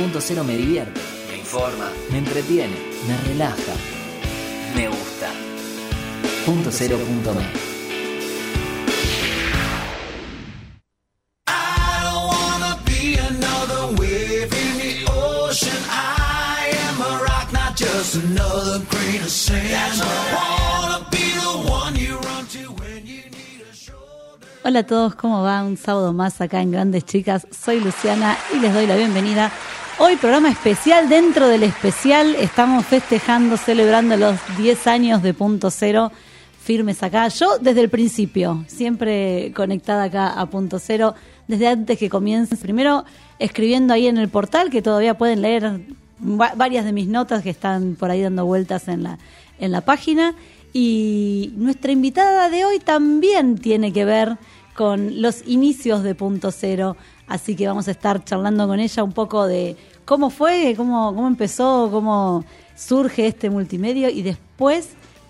Punto Cero me divierte, me informa, me entretiene, me relaja, me gusta. Punto Cero punto me. Hola a todos, ¿cómo va? Un sábado más acá en Grandes Chicas. Soy Luciana y les doy la bienvenida. Hoy programa especial, dentro del especial estamos festejando, celebrando los 10 años de Punto Cero firmes acá. Yo desde el principio, siempre conectada acá a Punto Cero, desde antes que comience. Primero escribiendo ahí en el portal, que todavía pueden leer va- varias de mis notas que están por ahí dando vueltas en la, en la página. Y nuestra invitada de hoy también tiene que ver con los inicios de Punto Cero. Así que vamos a estar charlando con ella un poco de cómo fue, cómo, cómo empezó, cómo surge este multimedio y después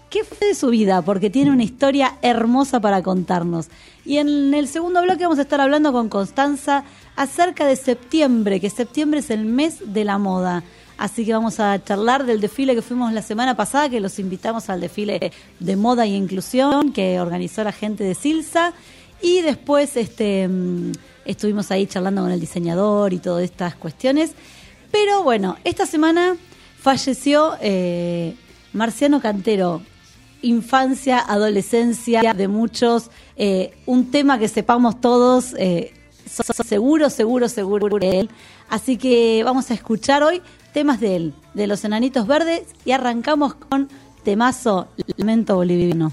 qué fue de su vida, porque tiene una historia hermosa para contarnos. Y en el segundo bloque vamos a estar hablando con Constanza acerca de septiembre, que septiembre es el mes de la moda. Así que vamos a charlar del desfile que fuimos la semana pasada, que los invitamos al desfile de moda y inclusión que organizó la gente de Silsa. Y después este, mm, estuvimos ahí charlando con el diseñador y todas estas cuestiones. Pero bueno, esta semana falleció eh, Marciano Cantero, infancia, adolescencia de muchos, eh, un tema que sepamos todos, eh, seguro, seguro, seguro de él. Así que vamos a escuchar hoy temas de él, de los enanitos verdes, y arrancamos con temazo Lamento Boliviano.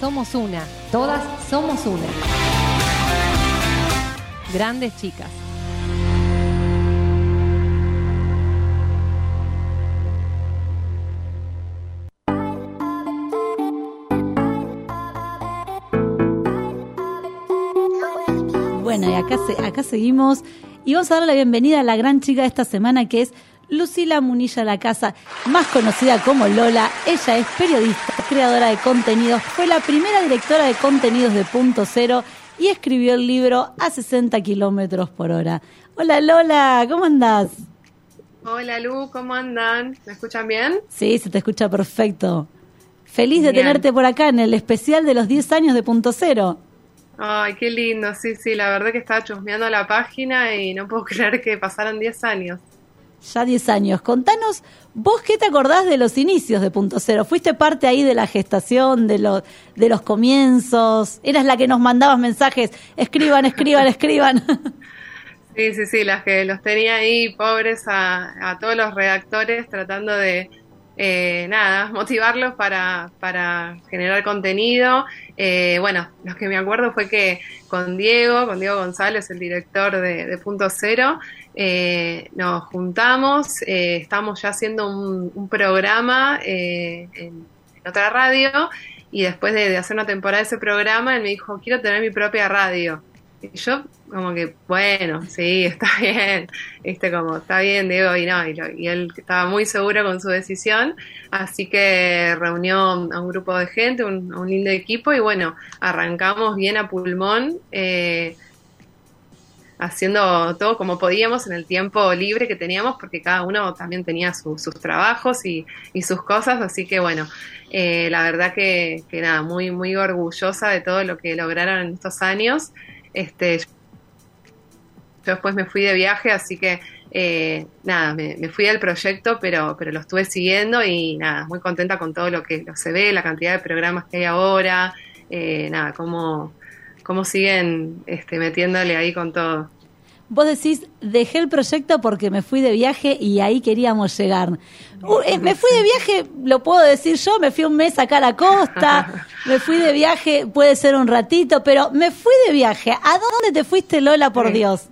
Somos una, todas somos una. Grandes chicas. Bueno, y acá, acá seguimos y vamos a darle la bienvenida a la gran chica de esta semana que es Lucila Munilla La Casa, más conocida como Lola. Ella es periodista, creadora de contenidos, fue la primera directora de contenidos de Punto Cero y escribió el libro A 60 kilómetros por hora. Hola Lola, ¿cómo andás? Hola Lu, ¿cómo andan? ¿Me escuchan bien? Sí, se te escucha perfecto. Feliz de tenerte por acá en el especial de los 10 años de Punto Cero. Ay, qué lindo, sí, sí, la verdad que estaba chusmeando la página y no puedo creer que pasaron 10 años. Ya 10 años. Contanos, vos qué te acordás de los inicios de Punto Cero. ¿Fuiste parte ahí de la gestación, de, los de los comienzos? ¿Eras la que nos mandabas mensajes? Escriban, escriban, escriban. Sí, sí, sí, las que los tenía ahí, pobres, a, a todos los redactores tratando de, eh, nada, motivarlos para, para generar contenido. Eh, bueno, lo que me acuerdo fue que con Diego, con Diego González, el director de, de Punto Cero, eh, nos juntamos, eh, estamos ya haciendo un, programa eh, en, otra radio y después de, hacer una temporada de ese programa, él me dijo, quiero tener mi propia radio. Y yo como que, bueno, sí, está bien, este como, está bien, Diego, y no, y, lo- y él estaba muy seguro con su decisión, así que reunió a un grupo de gente, un, un lindo equipo, y bueno, arrancamos bien a pulmón, eh, haciendo todo como podíamos en el tiempo libre que teníamos, porque cada uno también tenía su- sus trabajos y, sus cosas, así que bueno, eh, la verdad que, nada, muy, muy orgullosa de todo lo que lograron en estos años. Este, yo después me fui de viaje, así que eh, nada, me, fui del proyecto, pero, pero lo estuve siguiendo y nada, muy contenta con todo lo que se ve, la cantidad de programas que hay ahora, eh, nada, cómo, cómo siguen este, metiéndole ahí con todo. Vos decís, dejé el proyecto porque me fui de viaje y ahí queríamos llegar. Uh, eh, me fui de viaje, lo puedo decir yo, me fui un mes acá a la costa, me fui de viaje, puede ser un ratito, pero me fui de viaje. ¿A dónde te fuiste, Lola, por Sí. Dios?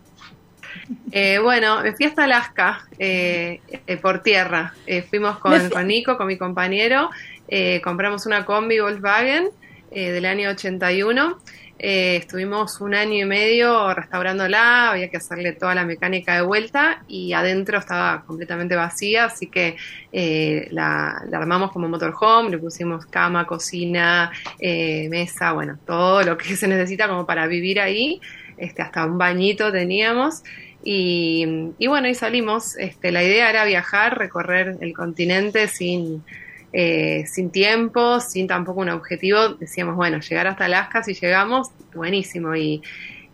Eh, bueno, me fui hasta Alaska eh, eh, por tierra. Eh, fuimos con, con Nico, con mi compañero, eh, compramos una combi Volkswagen eh, del año 81. Eh, estuvimos un año y medio restaurándola, había que hacerle toda la mecánica de vuelta y adentro estaba completamente vacía, así que eh, la, armamos como motorhome, le pusimos cama, cocina, eh, mesa, bueno, todo lo que se necesita como para vivir ahí, este, hasta un bañito teníamos. Y, y bueno, y salimos. Este, la idea era viajar, recorrer el continente sin, eh, sin tiempo, sin tampoco un objetivo. Decíamos, bueno, llegar hasta Alaska, si llegamos, buenísimo. Y,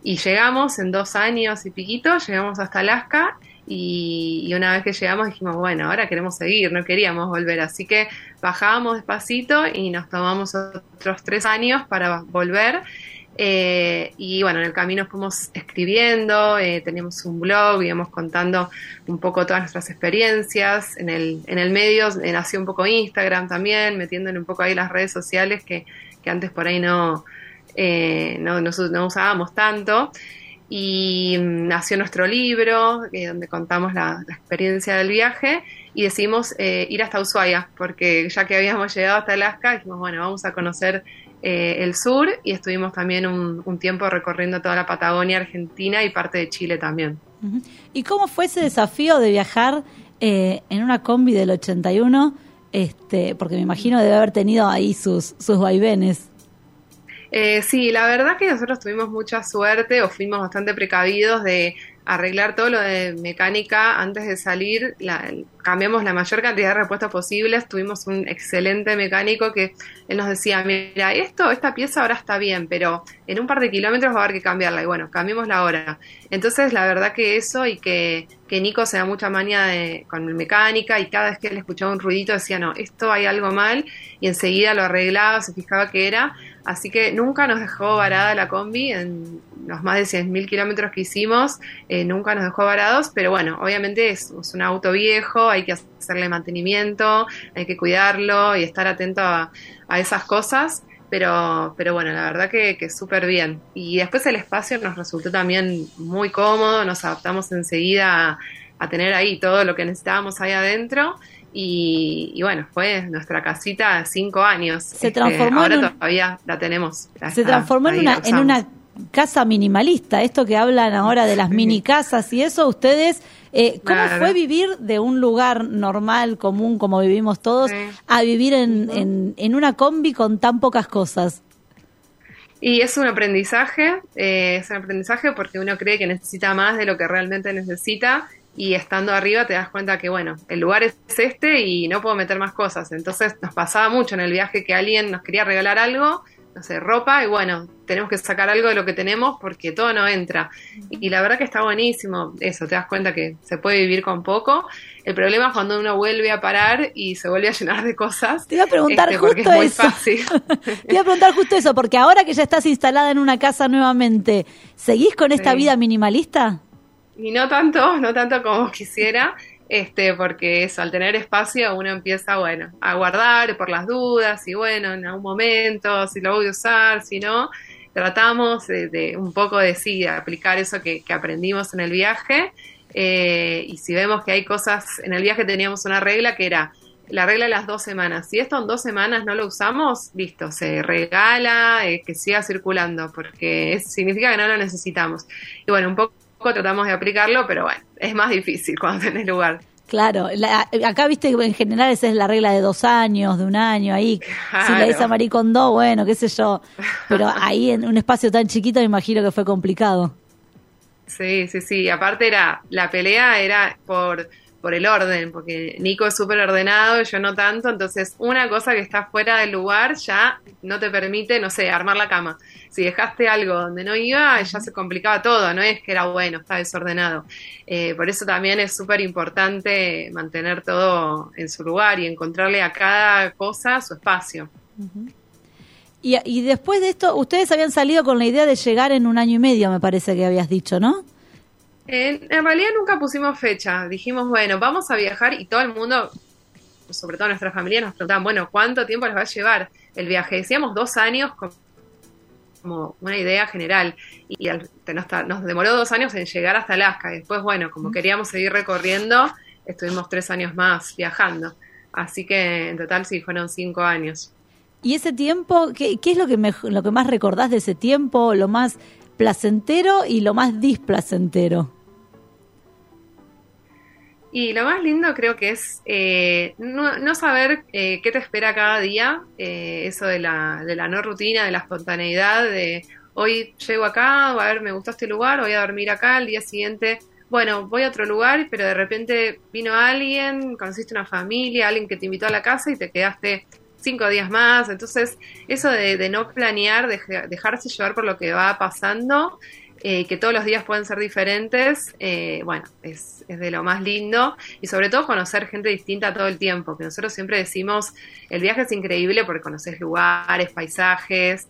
y llegamos en dos años y piquito, llegamos hasta Alaska. Y, y una vez que llegamos dijimos, bueno, ahora queremos seguir, no queríamos volver. Así que bajábamos despacito y nos tomamos otros tres años para volver. Eh, y bueno, en el camino fuimos escribiendo, eh, teníamos un blog, íbamos contando un poco todas nuestras experiencias. En el, en el medio eh, nació un poco Instagram también, metiéndole un poco ahí las redes sociales que, que antes por ahí no, eh, no, no, no usábamos tanto. Y mm, nació nuestro libro, donde contamos la, la experiencia del viaje, y decidimos ir hasta Ushuaia, porque ya que habíamos llegado hasta Alaska, dijimos, bueno, vamos a conocer eh, el sur y estuvimos también un, un tiempo recorriendo toda la Patagonia Argentina y parte de Chile también. ¿Y cómo fue ese desafío de viajar eh, en una combi del 81? Este, porque me imagino debe haber tenido ahí sus, sus vaivenes. Eh, sí, la verdad que nosotros tuvimos mucha suerte o fuimos bastante precavidos de arreglar todo lo de mecánica antes de salir. La- cambiamos la mayor cantidad de repuestos posibles. Tuvimos un excelente mecánico que él nos decía, mira, esto, esta pieza ahora está bien, pero en un par de kilómetros va a haber que cambiarla. Y bueno, cambiémosla ahora. Entonces, la verdad que eso y que, que Nico se da mucha manía de- con mecánica y cada vez que él escuchaba un ruidito decía, no, esto hay algo mal y enseguida lo arreglaba, se fijaba que era. Así que nunca nos dejó varada la combi en los más de 100.000 kilómetros que hicimos, eh, nunca nos dejó varados, pero bueno, obviamente es, un auto viejo, hay que hacerle mantenimiento, hay que cuidarlo y estar atento a, a esas cosas. Pero, pero bueno, la verdad que, que súper bien. Y después el espacio nos resultó también muy cómodo, nos adaptamos enseguida a, a tener ahí todo lo que necesitábamos ahí adentro. Y, y bueno, fue nuestra casita cinco años. Este, Se transformó ahora en un- todavía la tenemos. la Se está- transformó en una, en casa minimalista. Esto que hablan ahora de las mini casas y eso, ustedes, eh, ¿cómo Claro. fue vivir de un lugar normal, común, como vivimos todos, Sí. a vivir en, en, en una combi con tan pocas cosas? Y es un aprendizaje, eh, es un aprendizaje porque uno cree que necesita más de lo que realmente necesita y estando arriba te das cuenta que, bueno, el lugar es este y no puedo meter más cosas. Entonces nos pasaba mucho en el viaje que alguien nos quería regalar algo, no sé, ropa y bueno, tenemos que sacar algo de lo que tenemos porque todo no entra. Y la verdad que está buenísimo eso, te das cuenta que se puede vivir con poco. El problema es cuando uno vuelve a parar y se vuelve a llenar de cosas. Te iba a preguntar este, justo es eso. fácil. Te iba a preguntar justo eso, porque ahora que ya estás instalada en una casa nuevamente, ¿seguís con esta Sí. vida minimalista? Y no tanto, no tanto como quisiera, este, porque eso, al tener espacio uno empieza, bueno, a guardar por las dudas y bueno, en algún momento, si lo voy a usar, si no, tratamos de, un poco de sí, aplicar eso que, aprendimos en el viaje. eh, y si vemos que hay cosas, en el viaje teníamos una regla que era la regla de las dos semanas. Si esto en dos semanas no lo usamos, listo, se regala, eh, que siga circulando, porque significa que no lo necesitamos. Y bueno, un poco tratamos de aplicarlo, pero bueno, es más difícil cuando tenés lugar. Claro, la- acá viste que en general esa es la regla de dos años, de un año, ahí. Si la dice a Marie Kondo, bueno, qué sé yo. Pero ahí en un espacio tan chiquito me imagino que fue complicado. Sí, sí, sí. Aparte era, la pelea era por, por el orden, porque Nico es súper ordenado yo no tanto, entonces una cosa que está fuera del lugar ya no te permite, no sé, armar la cama. Si dejaste algo donde no iba, ya se complicaba todo, no es que era bueno, está desordenado. Eh, por eso también es súper importante mantener todo en su lugar y encontrarle a cada cosa su espacio. Y después de esto, ustedes habían salido con la idea de llegar en un año y medio, me parece que habías dicho, ¿no? En, en realidad nunca pusimos fecha. Dijimos, bueno, vamos a viajar y todo el mundo, sobre todo nuestra familia, nos preguntaban, bueno, ¿cuánto tiempo les va a llevar el viaje? Decíamos dos años com- como una idea general y al- nos, nos demoró dos años en llegar hasta Alaska y después, bueno, como queríamos seguir recorriendo, estuvimos tres años más viajando. Así que en total sí fueron cinco años. Y ese tiempo, ¿qué, qué es lo que, mej- lo que más recordás de ese tiempo? Lo más placentero y lo más displacentero. Y lo más lindo creo que es eh, no, saber eh, qué te espera cada día, eh, eso de la, de la no rutina, de la espontaneidad, de hoy llego acá, a ver, me gustó este lugar, voy a dormir acá, al día siguiente, bueno, voy a otro lugar, pero de repente vino alguien, conociste una familia, alguien que te invitó a la casa y te quedaste cinco días más, entonces eso de, de no planear, de dejarse llevar por lo que va pasando, eh, que todos los días pueden ser diferentes, eh, bueno, es, es, de lo más lindo. Y sobre todo conocer gente distinta todo el tiempo, que nosotros siempre decimos, el viaje es increíble porque conoces lugares, paisajes,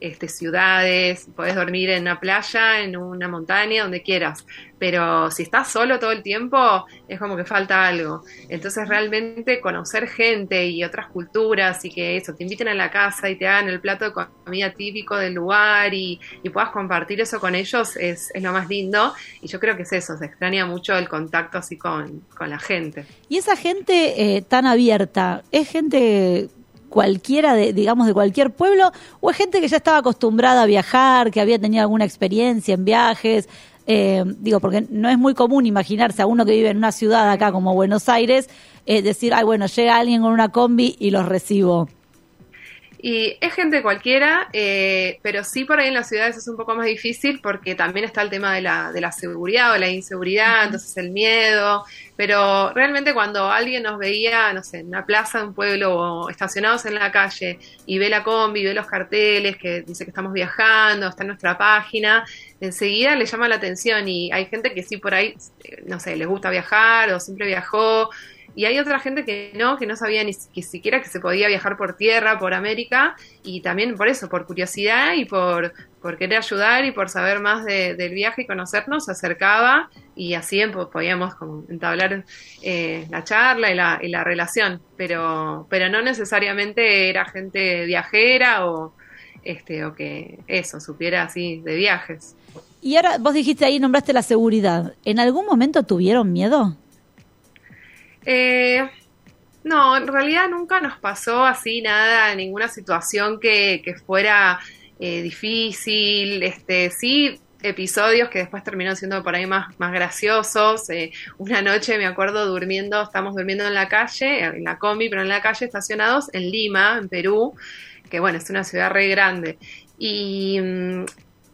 este, ciudades, podés dormir en una playa, en una montaña, donde quieras, pero si estás solo todo el tiempo es como que falta algo. Entonces realmente conocer gente y otras culturas y que eso, te inviten a la casa y te hagan el plato de comida típico del lugar y, y puedas compartir eso con ellos es, es, lo más lindo y yo creo que es eso, se extraña mucho el contacto así con, con la gente. Y esa gente eh, tan abierta, ¿es gente cualquiera, de, digamos, de cualquier pueblo, o es gente que ya estaba acostumbrada a viajar, que había tenido alguna experiencia en viajes? Eh, digo, porque no es muy común imaginarse a uno que vive en una ciudad acá como Buenos Aires, eh, decir, ay, bueno, llega alguien con una combi y los recibo. Y es gente cualquiera, eh, pero sí por ahí en las ciudades es un poco más difícil porque también está el tema de la, de la seguridad o la inseguridad, entonces el miedo. Pero realmente cuando alguien nos veía, no sé, en una plaza de un pueblo o estacionados en la calle y ve la combi, ve los carteles que dice que estamos viajando, está en nuestra página, enseguida le llama la atención y hay gente que sí por ahí, eh, no sé, les gusta viajar o siempre viajó. Y hay otra gente que no, que no sabía ni siquiera que se podía viajar por tierra, por América, y también por eso, por curiosidad y por, por querer ayudar y por saber más del viaje y conocernos, se acercaba y así podíamos como entablar eh, la charla y la, y la relación, pero, pero no necesariamente era gente viajera o, este, o que eso, supiera así de viajes. Y ahora vos dijiste ahí, nombraste la seguridad. ¿En algún momento tuvieron miedo? Eh, no, en realidad nunca nos pasó así nada, ninguna situación que, que fuera eh, difícil. Este, sí, episodios que después terminaron siendo por ahí más, más graciosos. Eh, una noche me acuerdo durmiendo, estamos durmiendo en la calle, en la combi, pero en la calle estacionados en Lima, en Perú, que bueno, es una ciudad re grande. Y mm,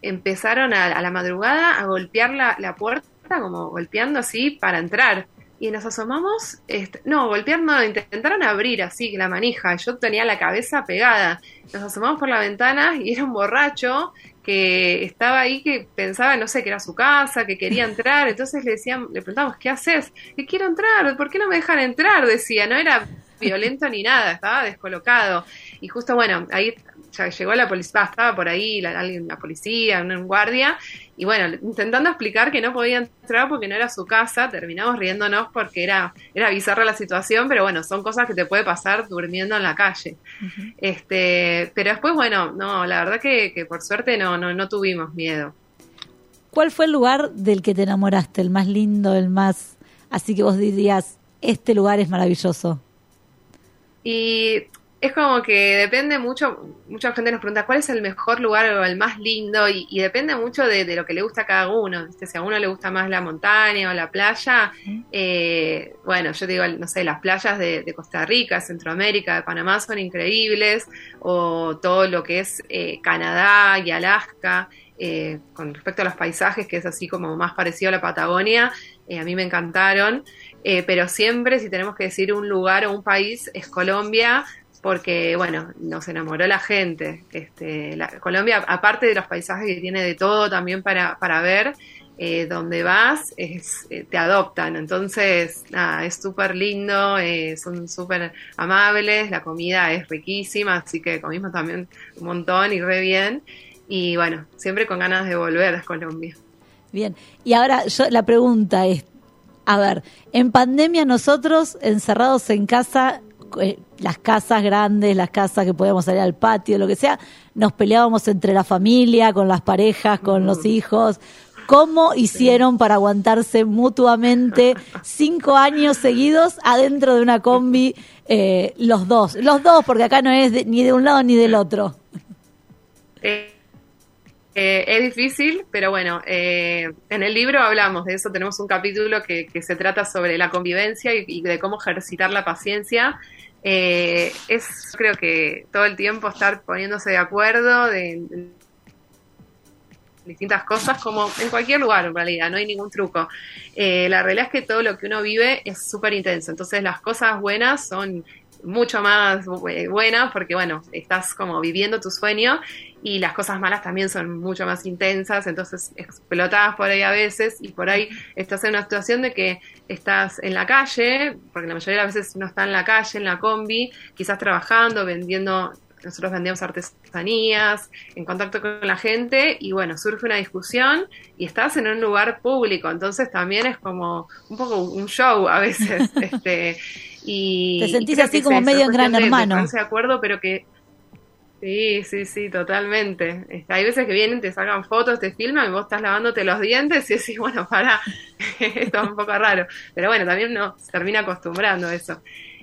empezaron a, a, la madrugada a golpear la, la puerta, como golpeando así para entrar y nos asomamos, este, no, golpear no, intentaron abrir así la manija, yo tenía la cabeza pegada, nos asomamos por la ventana y era un borracho que estaba ahí que pensaba, no sé, que era su casa, que quería entrar, entonces le decían, le preguntamos, ¿qué haces? Que quiero entrar, ¿por qué no me dejan entrar? Decía, no era violento ni nada, estaba descolocado. Y justo, bueno, ahí ya llegó la policía, estaba por ahí la, alguien, la policía, un guardia, y bueno, intentando explicar que no podía entrar porque no era su casa, terminamos riéndonos porque era, era bizarra la situación, pero bueno, son cosas que te puede pasar durmiendo en la calle. este, pero después, bueno, no, la verdad que, que por suerte no, no, no tuvimos miedo. ¿Cuál fue el lugar del que te enamoraste, el más lindo, el más, así que vos dirías, este lugar es maravilloso? Y es como que depende mucho, mucha gente nos pregunta cuál es el mejor lugar o el más lindo y, y depende mucho de, de, lo que le gusta a cada uno. Si a uno le gusta más la montaña o la playa, eh, bueno, yo digo, no sé, las playas de, de, Costa Rica, Centroamérica, de Panamá son increíbles, o todo lo que es eh, Canadá y Alaska. Eh, con respecto a los paisajes, que es así como más parecido a la Patagonia, eh, a mí me encantaron, eh, pero siempre si tenemos que decir un lugar o un país es Colombia, porque bueno, nos enamoró la gente. Este, la, Colombia, aparte de los paisajes que tiene de todo también para, para ver, eh, donde vas es, eh, te adoptan. Entonces, es súper lindo, eh, son súper amables, la comida es riquísima, así que comimos también un montón y re bien. Y bueno, siempre con ganas de volver a Colombia. Bien, y ahora yo, la pregunta es, a ver, en pandemia nosotros encerrados en casa, las casas grandes, las casas que podíamos salir al patio, lo que sea, nos peleábamos entre la familia, con las parejas, con los hijos. ¿Cómo hicieron para aguantarse mutuamente cinco años seguidos adentro de una combi eh, los dos? Los dos, porque acá no es de, ni de un lado ni del otro. Eh, eh, es difícil, pero bueno, eh, en el libro hablamos de eso, tenemos un capítulo que, que se trata sobre la convivencia y, y, de cómo ejercitar la paciencia. Eh, es creo que todo el tiempo estar poniéndose de acuerdo de, distintas cosas, como en cualquier lugar en realidad, no hay ningún truco. Eh, la realidad es que todo lo que uno vive es súper intenso, entonces las cosas buenas son mucho más buenas porque bueno, estás como viviendo tu sueño y las cosas malas también son mucho más intensas, entonces explotadas por ahí a veces y por ahí estás en una situación de que estás en la calle, porque la mayoría de las veces uno está en la calle, en la combi, quizás trabajando, vendiendo, nosotros vendíamos artesanías, en contacto con la gente y bueno, surge una discusión y estás en un lugar público, entonces también es como un poco un show a veces, este y te sentís así como medio en gran hermano. De, de acuerdo, pero que Sí, sí, sí, totalmente. Hay veces que vienen, te sacan fotos, te filman y vos estás lavándote los dientes y decís, bueno, para, esto es un poco raro. Pero bueno, también uno se termina acostumbrando a eso.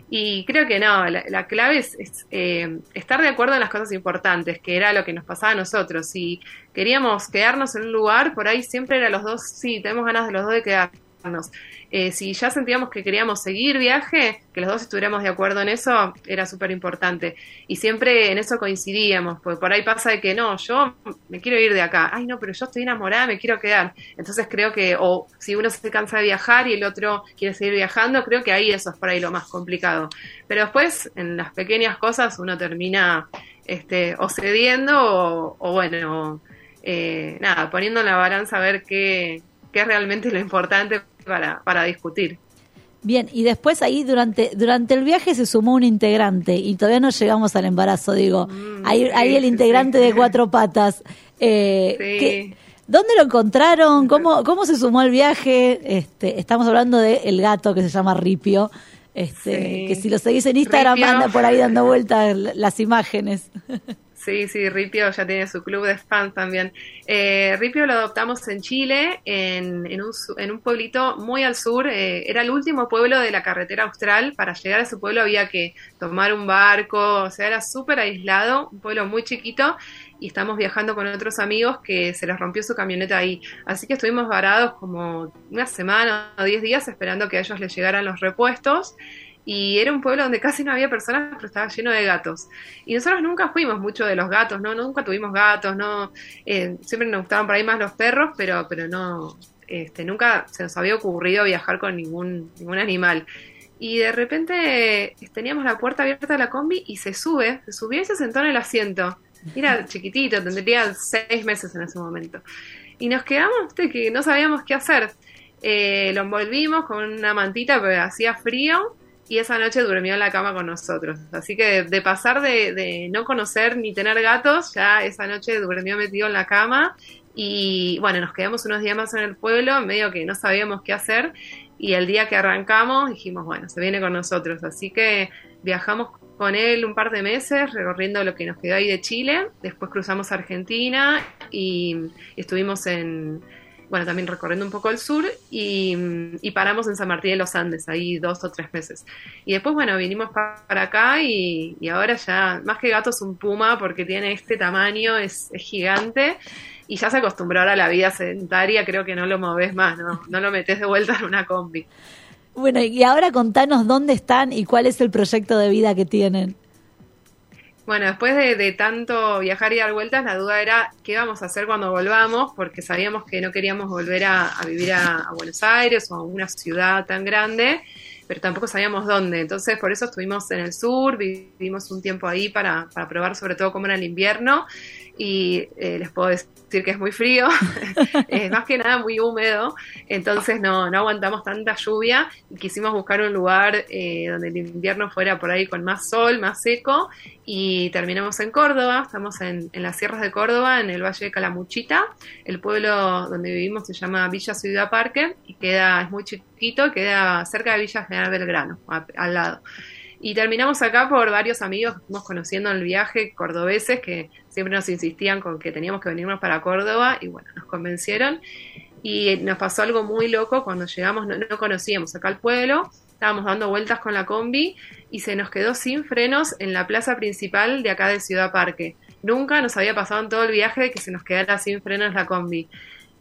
Y creo que no, la, la clave es, es, eh, estar de acuerdo en las cosas importantes, que era lo que nos pasaba a nosotros. Si queríamos quedarnos en un lugar, por ahí siempre era los dos, sí, tenemos ganas de los dos de quedarnos. Eh, si ya sentíamos que queríamos seguir viaje, que los dos estuviéramos de acuerdo en eso, era súper importante. Y siempre en eso coincidíamos, porque por ahí pasa de que no, yo me quiero ir de acá, ay no, pero yo estoy enamorada, me quiero quedar. Entonces creo que, o si uno se cansa de viajar y el otro quiere seguir viajando, creo que ahí eso es por ahí lo más complicado. Pero después, en las pequeñas cosas, uno termina este, o cediendo o, o bueno, eh, nada, poniendo en la balanza a ver qué, qué es realmente lo importante para, para discutir. Bien, y después ahí durante durante el viaje se sumó un integrante y todavía no llegamos al embarazo, digo. Mm, ahí, sí, ahí el integrante sí. de cuatro patas. Eh, Sí. ¿qué- ¿Dónde lo encontraron? ¿Cómo, ¿Cómo se sumó al viaje? Este, estamos hablando del el gato que se llama Ripio. Este. Que si lo seguís en Instagram Ripio. anda por ahí dando vueltas las imágenes. Sí, sí, Ripio ya tiene su club de fans también. Eh, Ripio lo adoptamos en Chile, en, en, un, su- en un pueblito muy al sur. eh, era el último pueblo de la carretera austral. Para llegar a ese pueblo había que tomar un barco, o sea, era súper aislado, un pueblo muy chiquito. Y estamos viajando con otros amigos que se les rompió su camioneta ahí. Así que estuvimos varados como una semana o diez días esperando que a ellos les llegaran los repuestos. Y era un pueblo donde casi no había personas, pero estaba lleno de gatos. Y nosotros nunca fuimos mucho de los gatos, ¿no? Nunca tuvimos gatos, ¿no? Eh, siempre nos gustaban por ahí más los perros, pero, pero no, este, nunca se nos había ocurrido viajar con ningún, ningún animal. Y de repente eh, teníamos la puerta abierta de la combi y se sube, se subió y se sentó en el asiento. Era chiquitito, tendría seis meses en ese momento. Y nos quedamos, que no sabíamos qué hacer. Eh, lo envolvimos con una mantita, pero hacía frío y esa noche durmió en la cama con nosotros. Así que de, pasar de, de no conocer ni tener gatos, ya esa noche durmió metido en la cama y bueno, nos quedamos unos días más en el pueblo, medio que no sabíamos qué hacer y el día que arrancamos dijimos, bueno, se viene con nosotros. Así que viajamos con él un par de meses recorriendo lo que nos quedó ahí de Chile, después cruzamos Argentina y estuvimos en, bueno, también recorriendo un poco el sur y, y paramos en San Martín de los Andes, ahí dos o tres meses. Y después, bueno, vinimos pa- para acá y, y ahora ya, más que gato es un puma porque tiene este tamaño, es, es gigante y ya se acostumbró ahora a la vida sedentaria, creo que no lo moves más, no, no lo metes de vuelta en una combi. Bueno, y ahora contanos dónde están y cuál es el proyecto de vida que tienen. Bueno, después de, de tanto viajar y dar vueltas, la duda era qué vamos a hacer cuando volvamos, porque sabíamos que no queríamos volver a, vivir a, a Buenos Aires o a una ciudad tan grande, pero tampoco sabíamos dónde. Entonces, por eso estuvimos en el sur, vivimos un tiempo ahí para, para probar sobre todo cómo era el invierno y eh, les puedo decir que es muy frío, es más que nada muy húmedo, entonces no, no aguantamos tanta lluvia. Y quisimos buscar un lugar eh, donde el invierno fuera por ahí con más sol, más seco y terminamos en Córdoba, estamos en, las sierras de Córdoba, en el Valle de Calamuchita, el pueblo donde vivimos se llama Villa Ciudad Parque y queda, es muy chiquito, queda cerca de Villa General Belgrano, al lado. Y terminamos acá por varios amigos que fuimos conociendo en el viaje, cordobeses, que siempre nos insistían con que teníamos que venirnos para Córdoba y bueno, nos convencieron. Y nos pasó algo muy loco cuando llegamos, no, no conocíamos acá el pueblo, estábamos dando vueltas con la combi y se nos quedó sin frenos en la plaza principal de acá de Ciudad Parque. Nunca nos había pasado en todo el viaje que se nos quedara sin frenos la combi.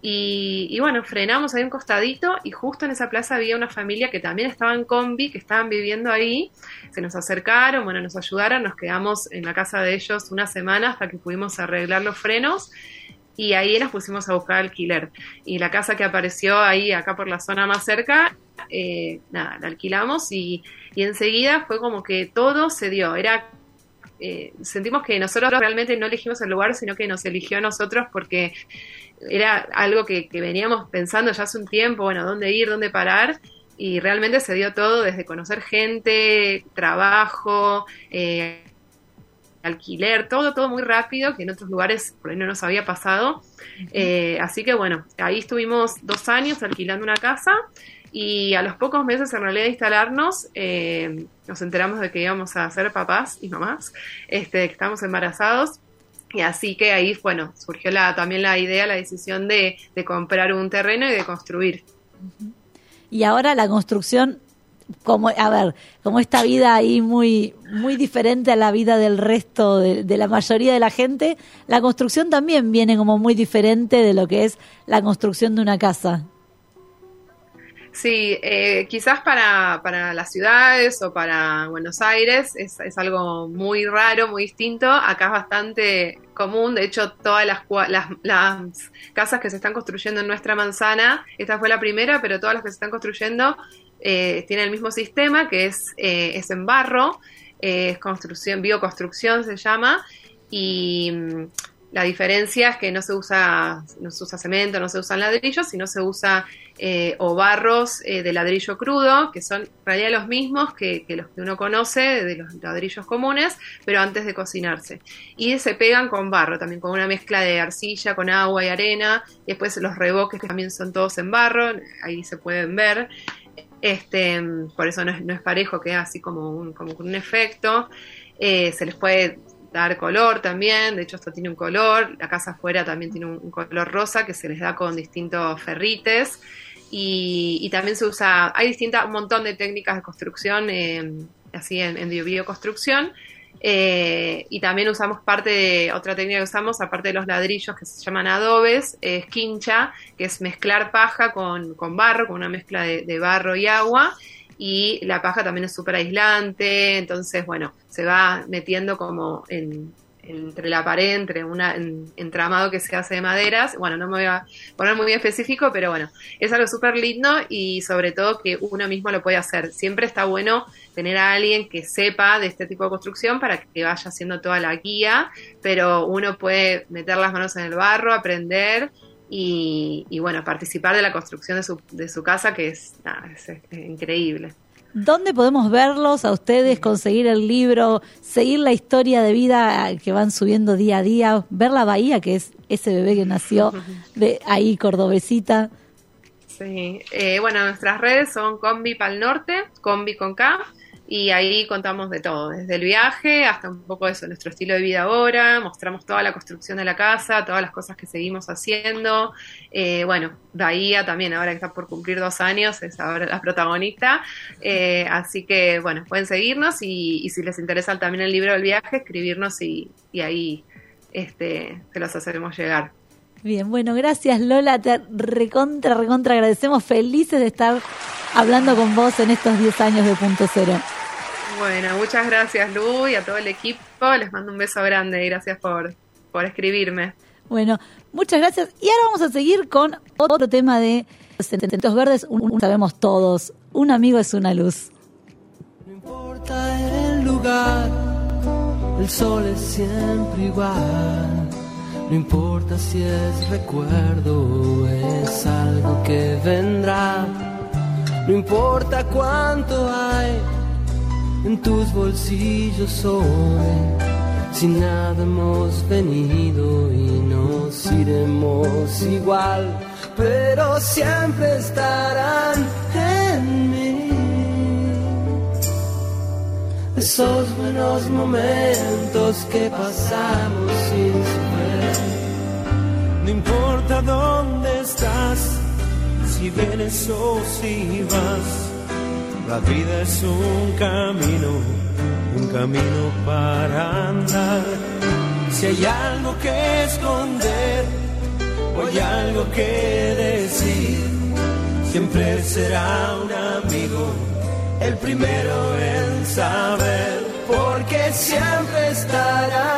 Y, y bueno, frenamos ahí un costadito y justo en esa plaza había una familia que también estaba en combi, que estaban viviendo ahí. Se nos acercaron, bueno, nos ayudaron, nos quedamos en la casa de ellos una semana hasta que pudimos arreglar los frenos y ahí nos pusimos a buscar alquiler. Y la casa que apareció ahí, acá por la zona más cerca, eh, nada, la alquilamos y, y enseguida fue como que todo se dio. Era eh, sentimos que nosotros realmente no elegimos el lugar, sino que nos eligió a nosotros porque era algo que, que veníamos pensando ya hace un tiempo, bueno, dónde ir, dónde parar, y realmente se dio todo desde conocer gente, trabajo, eh, alquiler, todo, todo muy rápido, que en otros lugares por ahí no nos había pasado. Eh, así que bueno, ahí estuvimos dos años alquilando una casa y a los pocos meses en realidad de instalarnos eh, nos enteramos de que íbamos a ser papás y mamás, este, que estábamos embarazados. Y así que ahí, bueno, surgió la, también la idea, la decisión de, de comprar un terreno y de construir. Y ahora la construcción como, a ver, como esta vida ahí muy, muy diferente a la vida del resto de, de la mayoría de la gente, la construcción también viene como muy diferente de lo que es la construcción de una casa. Sí, eh, quizás para, para las ciudades o para Buenos Aires es, es algo muy raro, muy distinto. Acá es bastante común. De hecho, todas las, las, las casas que se están construyendo en nuestra manzana, esta fue la primera, pero todas las que se están construyendo eh, tienen el mismo sistema, que es, eh, es en barro, eh, es construcción, bioconstrucción se llama, y la diferencia es que no se usa, no se usa cemento, no se usan ladrillos, sino se usa eh, o barros eh, de ladrillo crudo, que son en realidad los mismos que, los que uno conoce de los ladrillos comunes, pero antes de cocinarse. Y se pegan con barro, también con una mezcla de arcilla, con agua y arena, y después los reboques que también son todos en barro, ahí se pueden ver. Este, por eso no es, parejo, queda así como un, como un efecto. Eh, se les puede dar color también, de hecho esto tiene un color, la casa afuera también tiene un, color rosa que se les da con distintos ferrites y, también se usa, hay distintas, un montón de técnicas de construcción, eh, así en, en bio- bioconstrucción, eh, y también usamos parte de, otra técnica que usamos, aparte de los ladrillos que se llaman adobes, es quincha, que es mezclar paja con, con barro, con una mezcla de barro y agua, y la paja también es súper aislante, entonces, bueno, se va metiendo como en, entre la pared, entre un entramado que se hace de maderas. Bueno, no me voy a poner muy específico, pero bueno, es algo súper lindo y sobre todo que uno mismo lo puede hacer. Siempre está bueno tener a alguien que sepa de este tipo de construcción para que vaya haciendo toda la guía, pero uno puede meter las manos en el barro, aprender y, y bueno, participar de la construcción de su, de su casa, que es, nada, es, es increíble. ¿Dónde podemos verlos a ustedes, conseguir el libro, seguir la historia de vida que van subiendo día a día, ver la bahía, que es ese bebé que nació de ahí, cordobesita? Sí, eh, bueno, nuestras redes son Combi Pal Norte, Combi con K, y ahí contamos de todo, desde el viaje hasta un poco eso, nuestro estilo de vida ahora, mostramos toda la construcción de la casa, todas las cosas que seguimos haciendo, eh, bueno, Bahía también, ahora que está por cumplir dos años, es ahora la protagonista, eh, así que bueno, pueden seguirnos y, y, si les interesa también el libro del viaje, escribirnos y, y ahí este, se los hacemos llegar. Bien, bueno, gracias Lola, te recontra, recontra agradecemos, felices de estar hablando con vos en estos 10 años de Punto Cero. Bueno, muchas gracias Lu y a todo el equipo, les mando un beso grande y gracias por, por escribirme. Bueno, muchas gracias y ahora vamos a seguir con otro tema de Sentimientos Verdes, un, un, sabemos todos, un amigo es una luz. No importa el lugar, el sol es siempre igual. No importa si es recuerdo o es algo que vendrá. No importa cuánto hay en tus bolsillos hoy. Si nada hemos venido y nos iremos igual. Pero siempre estarán en mí. Esos buenos momentos que pasamos sin saber. No importa dónde estás, si vienes o si vas. La vida es un camino, un camino para andar. Si hay algo que esconder o hay algo que decir, siempre será un amigo el primero en saber, porque siempre estarán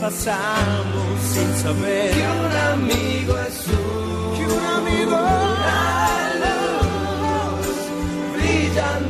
Pasamos sin saber Que un amigo es un, que un amigo una luz brillando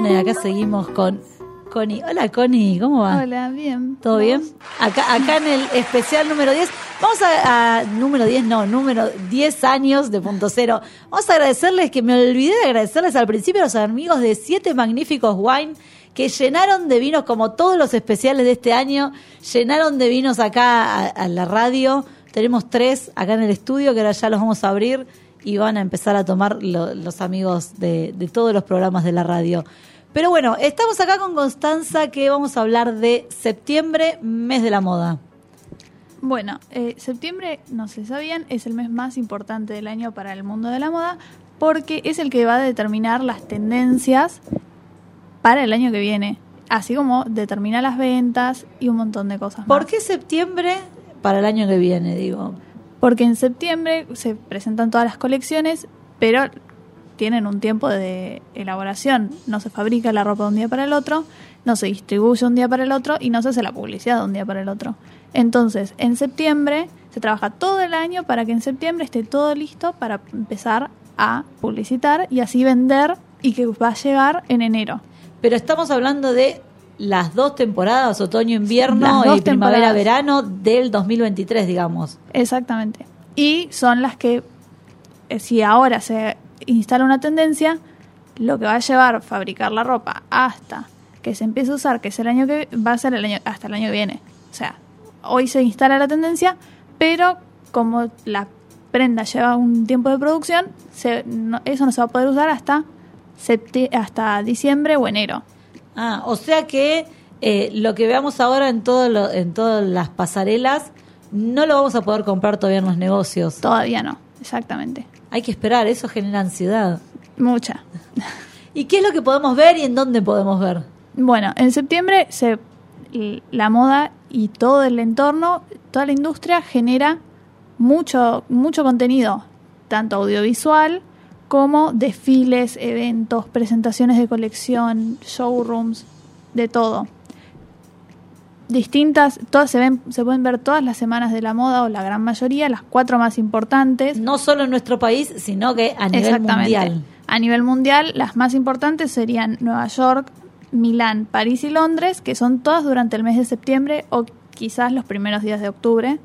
Bueno, y acá seguimos con Connie. Hola Connie, ¿cómo va? Hola, bien. ¿Todo bien? Acá, acá en el especial número 10, vamos a, a- número 10, no, número 10 años de punto cero. Vamos a agradecerles, que me olvidé de agradecerles al principio a los amigos de Siete Magníficos Wine, que llenaron de vinos, como todos los especiales de este año, llenaron de vinos acá a, a la radio. Tenemos tres acá en el estudio, que ahora ya los vamos a abrir y van a empezar a tomar lo- los amigos de, de todos los programas de la radio. Pero bueno, estamos acá con Constanza que vamos a hablar de septiembre, mes de la moda. Bueno, eh, septiembre, no se sabían, es el mes más importante del año para el mundo de la moda porque es el que va a determinar las tendencias para el año que viene, así como determina las ventas y un montón de cosas ¿Por más. qué septiembre para el año que viene, digo? Porque en septiembre se presentan todas las colecciones, pero tienen un tiempo de elaboración. No se fabrica la ropa de un día para el otro, no se distribuye un día para el otro y no se hace la publicidad de un día para el otro. Entonces, en septiembre se trabaja todo el año para que en septiembre esté todo listo para empezar a publicitar y así vender y que va a llegar en enero. Pero estamos hablando de las dos temporadas, otoño-invierno y primavera-verano del 2023, digamos. Exactamente. y son las que, eh, si ahora se instala una tendencia, lo que va a llevar fabricar la ropa hasta que se empiece a usar, que es el año que va a ser el año hasta el año que viene. O sea, hoy se instala la tendencia, pero como la prenda lleva un tiempo de producción, se- no- eso no se va a poder usar hasta hasta diciembre o enero. Ah, o sea que eh, lo que veamos ahora en, todo lo- en todas las pasarelas no lo vamos a poder comprar todavía en los negocios. Todavía no, exactamente. Hay que esperar, eso genera ansiedad. Mucha. ¿Y qué es lo que podemos ver y en dónde podemos ver? Bueno, en septiembre se, la moda y todo el entorno, toda la industria genera mucho, mucho contenido, tanto audiovisual como desfiles, eventos, presentaciones de colección, showrooms, de todo. Distintas, todas se ven, se pueden ver todas las semanas de la moda o la gran mayoría, las cuatro más importantes. No solo en nuestro país, sino que a nivel mundial. A nivel mundial, las más importantes serían Nueva York, Milán, París y Londres, que son todas durante el mes de septiembre o quizás los primeros días de octubre,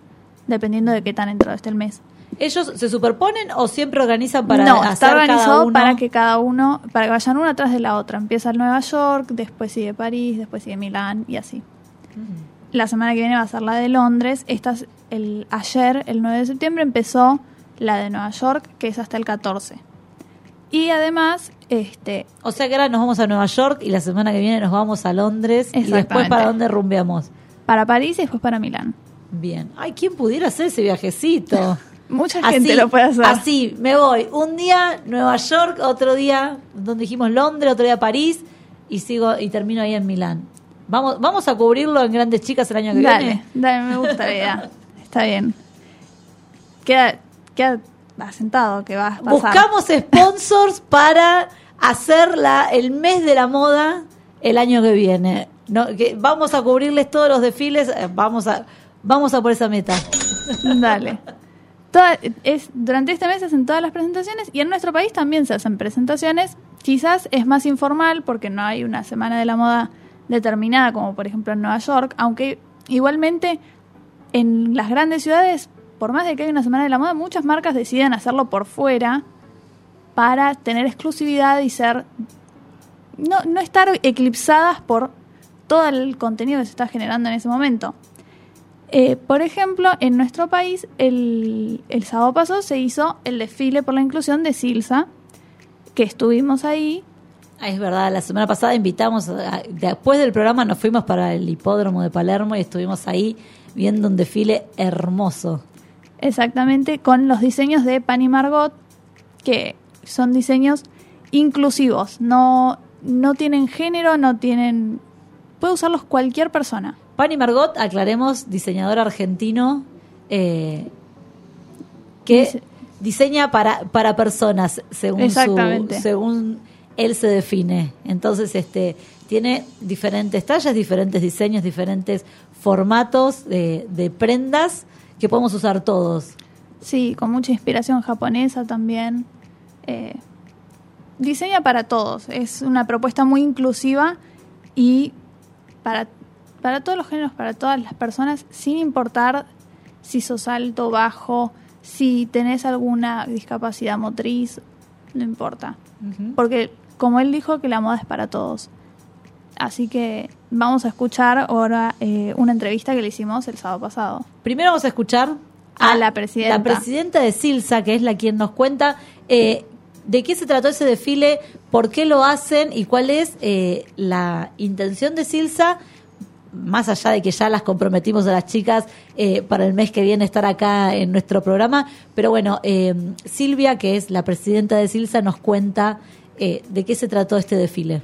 dependiendo de qué tan entrado esté el mes. ¿Ellos se superponen o siempre organizan para no, hacer está cada organizado uno? para que cada uno, para que vayan una atrás de la otra. Empieza el Nueva York, después sigue París, después sigue Milán y así. La semana que viene va a ser la de Londres. Esta es el, ayer, el 9 de septiembre, empezó la de Nueva York, que es hasta el 14. Y además, este, O sea que ahora nos vamos a Nueva York y la semana que viene nos vamos a Londres y después para dónde rumbeamos. para París y después para Milán. Bien. Ay, ¿quién pudiera hacer ese viajecito? Mucha gente lo puede hacer. Así, me voy. Un día Nueva York, otro día, donde dijimos Londres, otro día París y sigo y termino ahí en Milán. Vamos, vamos a cubrirlo en Grandes Chicas el año que Dale, viene. dale, me gusta la idea. Está bien. Queda, queda asentado que va a pasar. Buscamos sponsors para hacer la, el mes de la moda el año que viene. No, que vamos a cubrirles todos los desfiles, eh, vamos a, vamos a por esa meta. Dale. Toda- es, durante este mes se hacen todas las presentaciones y en nuestro país también se hacen presentaciones. Quizás es más informal porque no hay una semana de la moda determinada como por ejemplo en Nueva York, aunque igualmente en las grandes ciudades, por más de que haya una semana de la moda, muchas marcas deciden hacerlo por fuera para tener exclusividad y ser no, no estar eclipsadas por todo el contenido que se está generando en ese momento. Eh, por ejemplo, en nuestro país, el, el sábado pasado se hizo el desfile por la inclusión de Silsa, que estuvimos ahí. Ah, es verdad, la semana pasada invitamos, a- después del programa nos fuimos para el hipódromo de Palermo y estuvimos ahí viendo un desfile hermoso. Exactamente, con los diseños de Pani Margot, que son diseños inclusivos, no, no tienen género, no tienen... Puede usarlos cualquier persona. Pani Margot, aclaremos, diseñador argentino eh, que diseña para, para personas, según, su, Exactamente. según él se define. Entonces, este tiene diferentes tallas, diferentes diseños, diferentes formatos de, de prendas que podemos usar todos. Sí, con mucha inspiración japonesa también. Eh, diseña para todos. Es una propuesta muy inclusiva y para, para todos los géneros, para todas las personas, sin importar si sos alto, bajo, si tenés alguna discapacidad motriz, no importa. Porque, como él dijo, que la moda es para todos. Así que vamos a escuchar ahora eh, una entrevista que le hicimos el sábado pasado. Primero vamos a escuchar A la presidenta. La presidenta de Silsa, que es la quien nos cuenta eh, de qué se trató ese desfile, por qué lo hacen y cuál es eh, la intención de Silsa, más allá de que ya las comprometimos a las chicas eh, para el mes que viene estar acá en nuestro programa. Pero bueno, eh, Silvia, que es la presidenta de Silsa, nos cuenta eh, de qué se trató este desfile.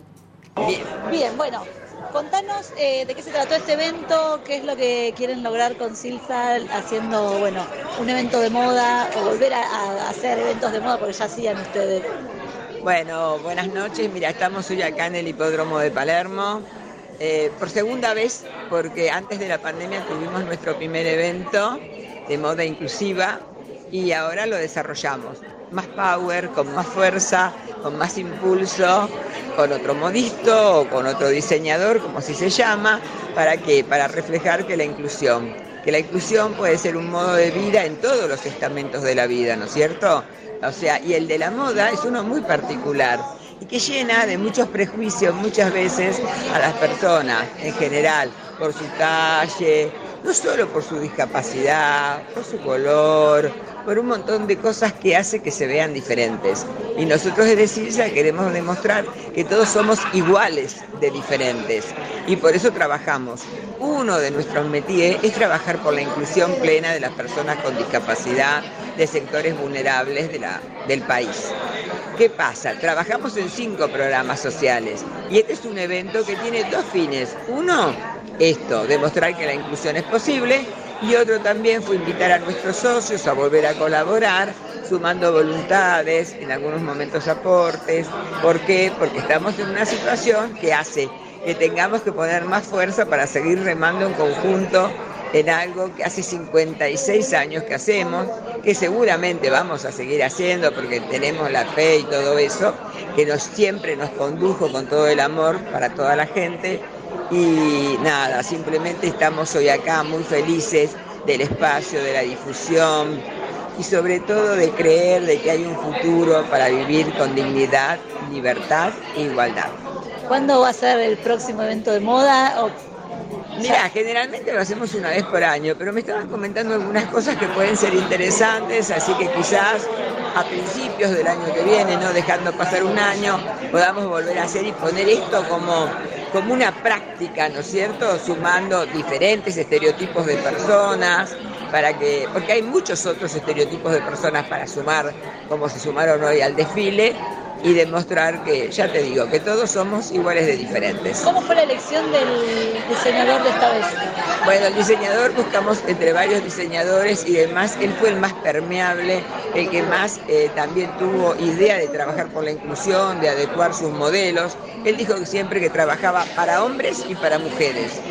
Bien, bueno, contanos eh, de qué se trató este evento, qué es lo que quieren lograr con Silsa haciendo, bueno, un evento de moda o volver a, a hacer eventos de moda porque ya hacían ustedes. Bueno, buenas noches. Mira, estamos hoy acá en el hipódromo de Palermo. eh, por segunda vez, porque antes de la pandemia tuvimos nuestro primer evento de moda inclusiva y ahora lo desarrollamos. Más power, con más fuerza, con más impulso, con otro modisto o con otro diseñador, como así se llama, ¿para qué? Para reflejar que la inclusión. que la inclusión puede ser un modo de vida en todos los estamentos de la vida, ¿no es cierto? O sea, y el de la moda es uno muy particular y que llena de muchos prejuicios muchas veces a las personas en general, por su talle, no solo por su discapacidad, por su color, por un montón de cosas que hace que se vean diferentes. Y nosotros desde CILSA queremos demostrar que todos somos iguales de diferentes. Y por eso trabajamos. Uno de nuestros métiers es trabajar por la inclusión plena de las personas con discapacidad de sectores vulnerables de la, del país. ¿Qué pasa? Trabajamos en cinco programas sociales y este es un evento que tiene dos fines. Uno, esto, demostrar que la inclusión es posible y otro también fue invitar a nuestros socios a volver a colaborar, sumando voluntades, en algunos momentos aportes. ¿Por qué? Porque estamos en una situación que hace que tengamos que poner más fuerza para seguir remando en conjunto en algo que hace 56 años que hacemos, que seguramente vamos a seguir haciendo porque tenemos la fe y todo eso, que nos, siempre nos condujo con todo el amor para toda la gente. Y nada, simplemente estamos hoy acá muy felices del espacio, de la difusión y sobre todo de creer de que hay un futuro para vivir con dignidad, libertad e igualdad. ¿Cuándo va a ser el próximo evento de moda? O- Mira, generalmente lo hacemos una vez por año, pero me estaban comentando algunas cosas que pueden ser interesantes, así que quizás a principios del año que viene, no dejando pasar un año, podamos volver a hacer y poner esto como, como una práctica, ¿no es cierto? Sumando diferentes estereotipos de personas, para que, porque hay muchos otros estereotipos de personas para sumar, como se sumaron hoy al desfile, y demostrar que, ya te digo, que todos somos iguales de diferentes. ¿Cómo fue la elección del diseñador de esta vez? Bueno, el diseñador buscamos entre varios diseñadores y demás, él fue el más permeable, el que más eh, también tuvo idea de trabajar por la inclusión, de adecuar sus modelos. Él dijo siempre que trabajaba para hombres y para mujeres,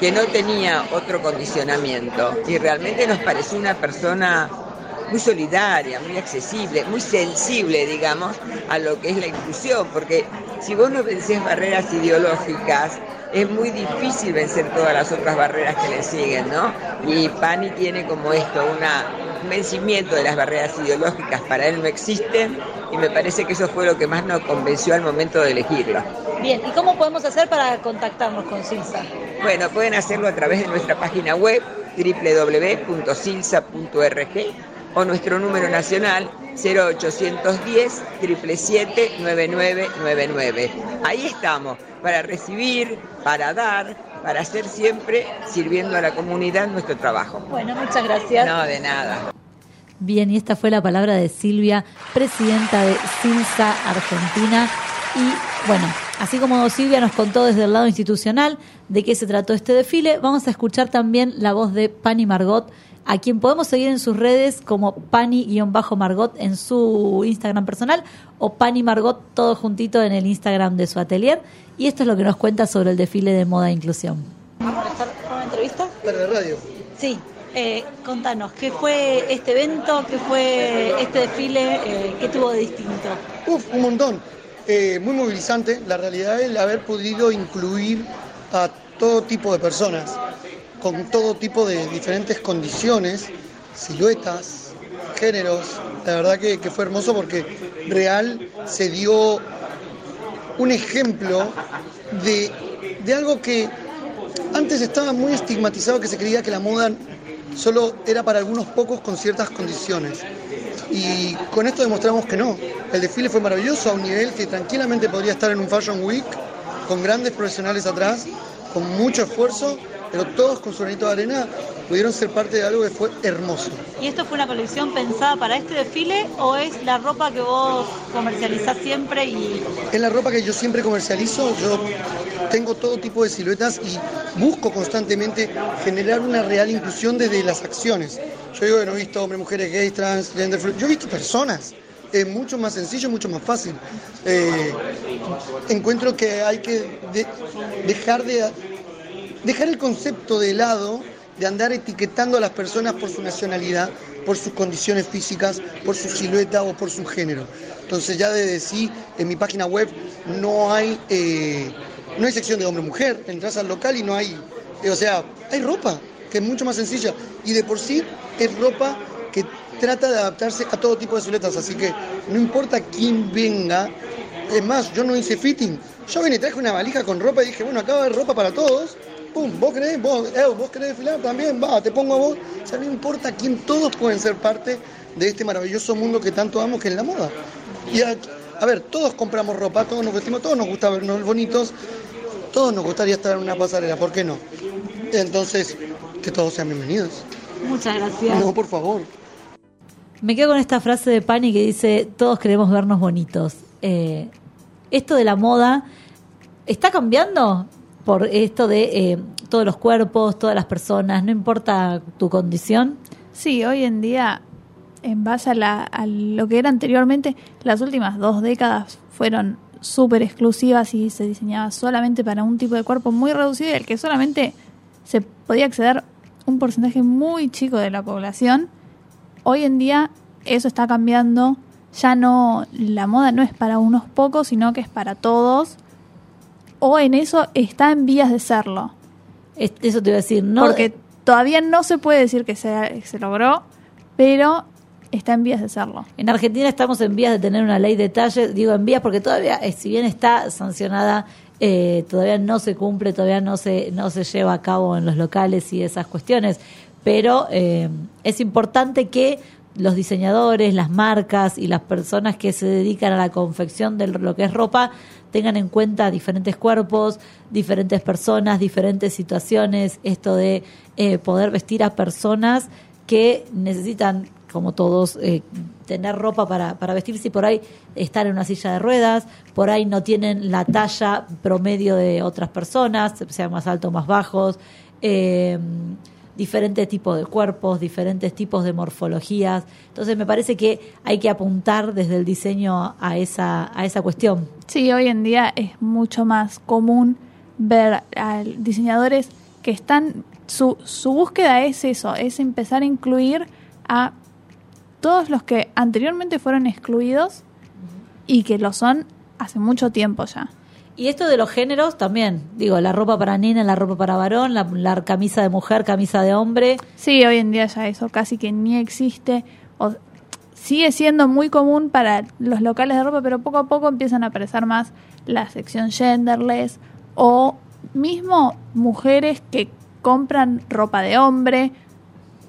que no tenía otro condicionamiento y realmente nos pareció una persona muy solidaria, muy accesible, muy sensible, digamos, a lo que es la inclusión, porque si vos no vencés barreras ideológicas, es muy difícil vencer todas las otras barreras que le siguen, ¿no? Y Pani tiene como esto, una, un vencimiento de las barreras ideológicas, para él no existen, y me parece que eso fue lo que más nos convenció al momento de elegirlo. Bien, ¿y cómo podemos hacer para contactarnos con Silsa? Bueno, pueden hacerlo a través de nuestra página web www.silsa.org o nuestro número nacional 0810 777 9999. Ahí estamos, para recibir, para dar, para hacer siempre sirviendo a la comunidad nuestro trabajo. Bueno, muchas gracias. No, de nada. Bien, y esta fue la palabra de Silvia, presidenta de Silsa Argentina. Y bueno, así como Silvia nos contó desde el lado institucional de qué se trató este desfile, vamos a escuchar también la voz de Pani Margot, a quien podemos seguir en sus redes como Pani-Margot en su Instagram personal o Pani Margot todo juntito en el Instagram de su atelier. Y esto es lo que nos cuenta sobre el desfile de moda e inclusión. ¿Vamos a estar con una entrevista? Para la radio. Sí, eh, contanos, ¿qué fue este evento? ¿Qué fue este desfile? Eh, ¿Qué tuvo de distinto? Uf, un montón. Eh, muy movilizante. La realidad es el haber podido incluir a todo tipo de personas, con todo tipo de diferentes condiciones, siluetas, géneros. La verdad que, fue hermoso porque real se dio un ejemplo de, de algo que antes estaba muy estigmatizado, que se creía que la moda solo era para algunos pocos con ciertas condiciones. Y con esto demostramos que no. El desfile fue maravilloso a un nivel que tranquilamente podría estar en un Fashion Week, con grandes profesionales atrás, con mucho esfuerzo, pero todos con su granito de arena pudieron ser parte de algo que fue hermoso. ¿Y esto fue una colección pensada para este desfile o es la ropa que vos comercializás siempre y Es la ropa que yo siempre comercializo, yo tengo todo tipo de siluetas y busco constantemente generar una real inclusión desde las acciones. Yo digo que no he visto hombres, mujeres, gays, trans, gender yo he visto personas. Es mucho más sencillo, mucho más fácil. Eh, encuentro que hay que de- dejar de dejar el concepto de lado de andar etiquetando a las personas por su nacionalidad, por sus condiciones físicas, por su silueta o por su género. Entonces ya desde sí, en mi página web no hay, eh, no hay sección de hombre-mujer, entras al local y no hay, eh, o sea, hay ropa, que es mucho más sencilla. Y de por sí es ropa que trata de adaptarse a todo tipo de siluetas. Así que no importa quién venga. Es más, yo no hice fitting. Yo vine y traje una valija con ropa y dije, bueno, acá va ropa para todos. Pum, vos querés, vos, eh, vos querés desfilar también, va, te pongo a vos. O sea, no importa quién, todos pueden ser parte de este maravilloso mundo que tanto amo, que es la moda. Y a, a ver, todos compramos ropa, todos nos vestimos, todos nos gusta vernos bonitos, todos nos gustaría estar en una pasarela, ¿por qué no? Entonces, que todos sean bienvenidos. Muchas gracias. No, por favor. Me quedo con esta frase de Pani que dice, todos queremos vernos bonitos. Eh, esto de la moda está cambiando por esto de eh, todos los cuerpos, todas las personas, no importa tu condición. Sí, hoy en día, en base a, la- a lo que era anteriormente, las últimas dos décadas fueron súper exclusivas y se diseñaba solamente para un tipo de cuerpo muy reducido y al que solamente se podía acceder un porcentaje muy chico de la población. Hoy en día eso está cambiando. Ya no, la moda no es para unos pocos, sino que es para todos. O en eso está en vías de serlo. Eso te iba a decir, no. Porque todavía no se puede decir que se, se logró, pero está en vías de serlo. En Argentina estamos en vías de tener una ley de talle, digo en vías porque todavía, eh, si bien está sancionada, eh, todavía no se cumple, todavía no se, no se lleva a cabo en los locales y esas cuestiones. Pero eh, es importante que los diseñadores, las marcas y las personas que se dedican a la confección de lo que es ropa tengan en cuenta diferentes cuerpos, diferentes personas, diferentes situaciones, esto de eh, poder vestir a personas que necesitan, como todos, eh, tener ropa para, vestirse y por ahí estar en una silla de ruedas, por ahí no tienen la talla promedio de otras personas, sean más altos más bajos, eh, diferentes tipos de cuerpos, diferentes tipos de morfologías. Entonces me parece que hay que apuntar desde el diseño a esa, a esa cuestión. Sí, hoy en día es mucho más común ver a diseñadores que están, su, su búsqueda es eso, es empezar a incluir a todos los que anteriormente fueron excluidos y que lo son hace mucho tiempo ya. Y esto de los géneros también, digo, la ropa para nena, la ropa para varón, la, la camisa de mujer, camisa de hombre. Sí, hoy en día ya eso casi que ni existe. O, sigue siendo muy común para los locales de ropa, pero poco a poco empiezan a aparecer más la sección genderless o mismo mujeres que compran ropa de hombre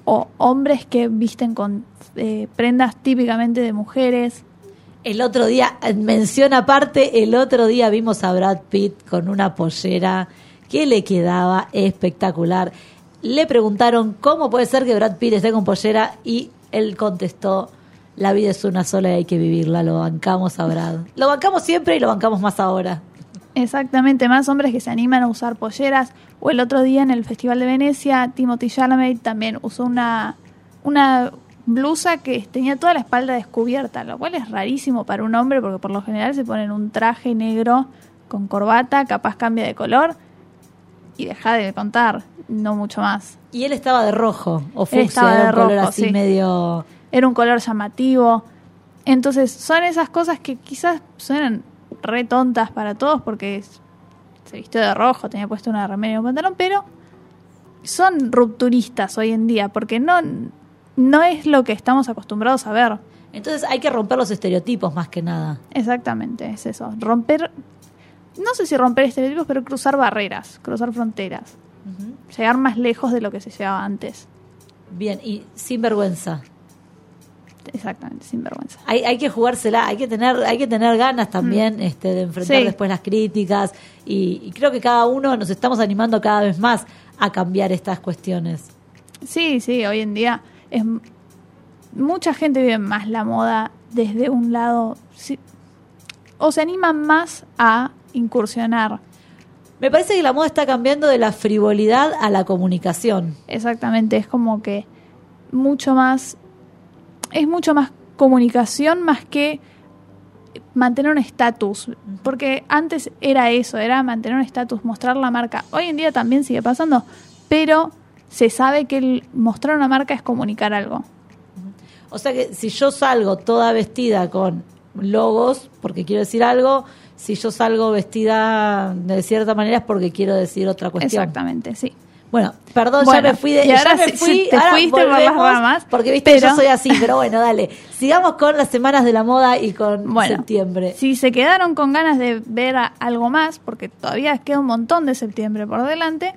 o hombres que visten con eh, prendas típicamente de mujeres. El otro día, mención aparte, el otro día vimos a Brad Pitt con una pollera que le quedaba espectacular. Le preguntaron cómo puede ser que Brad Pitt esté con pollera y él contestó, la vida es una sola y hay que vivirla, lo bancamos a Brad. Lo bancamos siempre y lo bancamos más ahora. Exactamente, más hombres que se animan a usar polleras. O el otro día en el Festival de Venecia, Timothy Chalamet también usó una, una blusa que tenía toda la espalda descubierta, lo cual es rarísimo para un hombre porque por lo general se ponen un traje negro con corbata, capaz cambia de color y deja de contar, no mucho más. Y él estaba de rojo, o fucsia, estaba de un color rojo, así sí. medio... Era un color llamativo. Entonces, son esas cosas que quizás suenan re tontas para todos porque se vistió de rojo, tenía puesto una remera y un pantalón, pero son rupturistas hoy en día porque no, no es lo que estamos acostumbrados a ver. Entonces hay que romper los estereotipos más que nada. Exactamente, es eso. Romper, no sé si romper estereotipos, pero cruzar barreras, cruzar fronteras. Llegar más lejos de lo que se llevaba antes. Bien, y sin vergüenza. Exactamente, sin vergüenza. Hay, hay que jugársela, hay que tener, hay que tener ganas también este, de enfrentar Sí. después las críticas y, y creo que cada uno nos estamos animando cada vez más a cambiar estas cuestiones. Sí, sí, hoy en día es mucha gente vive más la moda desde un lado sí, o se animan más a incursionar. Me parece que la moda está cambiando de la frivolidad a la comunicación. Exactamente, es como que mucho más es mucho más comunicación más que mantener un estatus, porque antes era eso, era mantener un estatus, mostrar la marca. Hoy en día también sigue pasando, pero se sabe que el mostrar una marca es comunicar algo. O sea que si yo salgo toda vestida con logos, porque quiero decir algo, si yo salgo vestida de cierta manera es porque quiero decir otra cuestión. Exactamente, sí. Bueno, perdón, Bueno, ya me fui de y ahora ya me sí, fui, sí, te ahora fuiste por las ramas, Porque viste pero- yo soy así, pero bueno, dale. Sigamos con las semanas de la moda y con Bueno, septiembre. Si se quedaron con ganas de ver a- algo más, porque todavía queda un montón de septiembre por delante,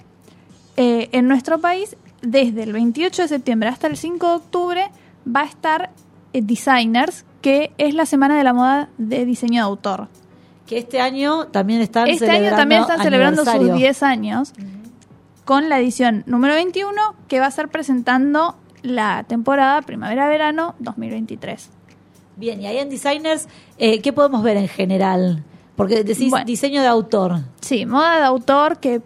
eh, en nuestro país, desde el 28 de septiembre hasta el 5 de octubre, va a estar eh, Designers, que es la semana de la moda de diseño de autor. Que este año también están Este año celebrando también están celebrando sus aniversario. 10 años con la edición número 21 que va a estar presentando la temporada primavera-verano 2023. Bien, y ahí en Designers, eh, ¿qué podemos ver en general? Porque decís Bueno. diseño de autor. Sí, moda de autor que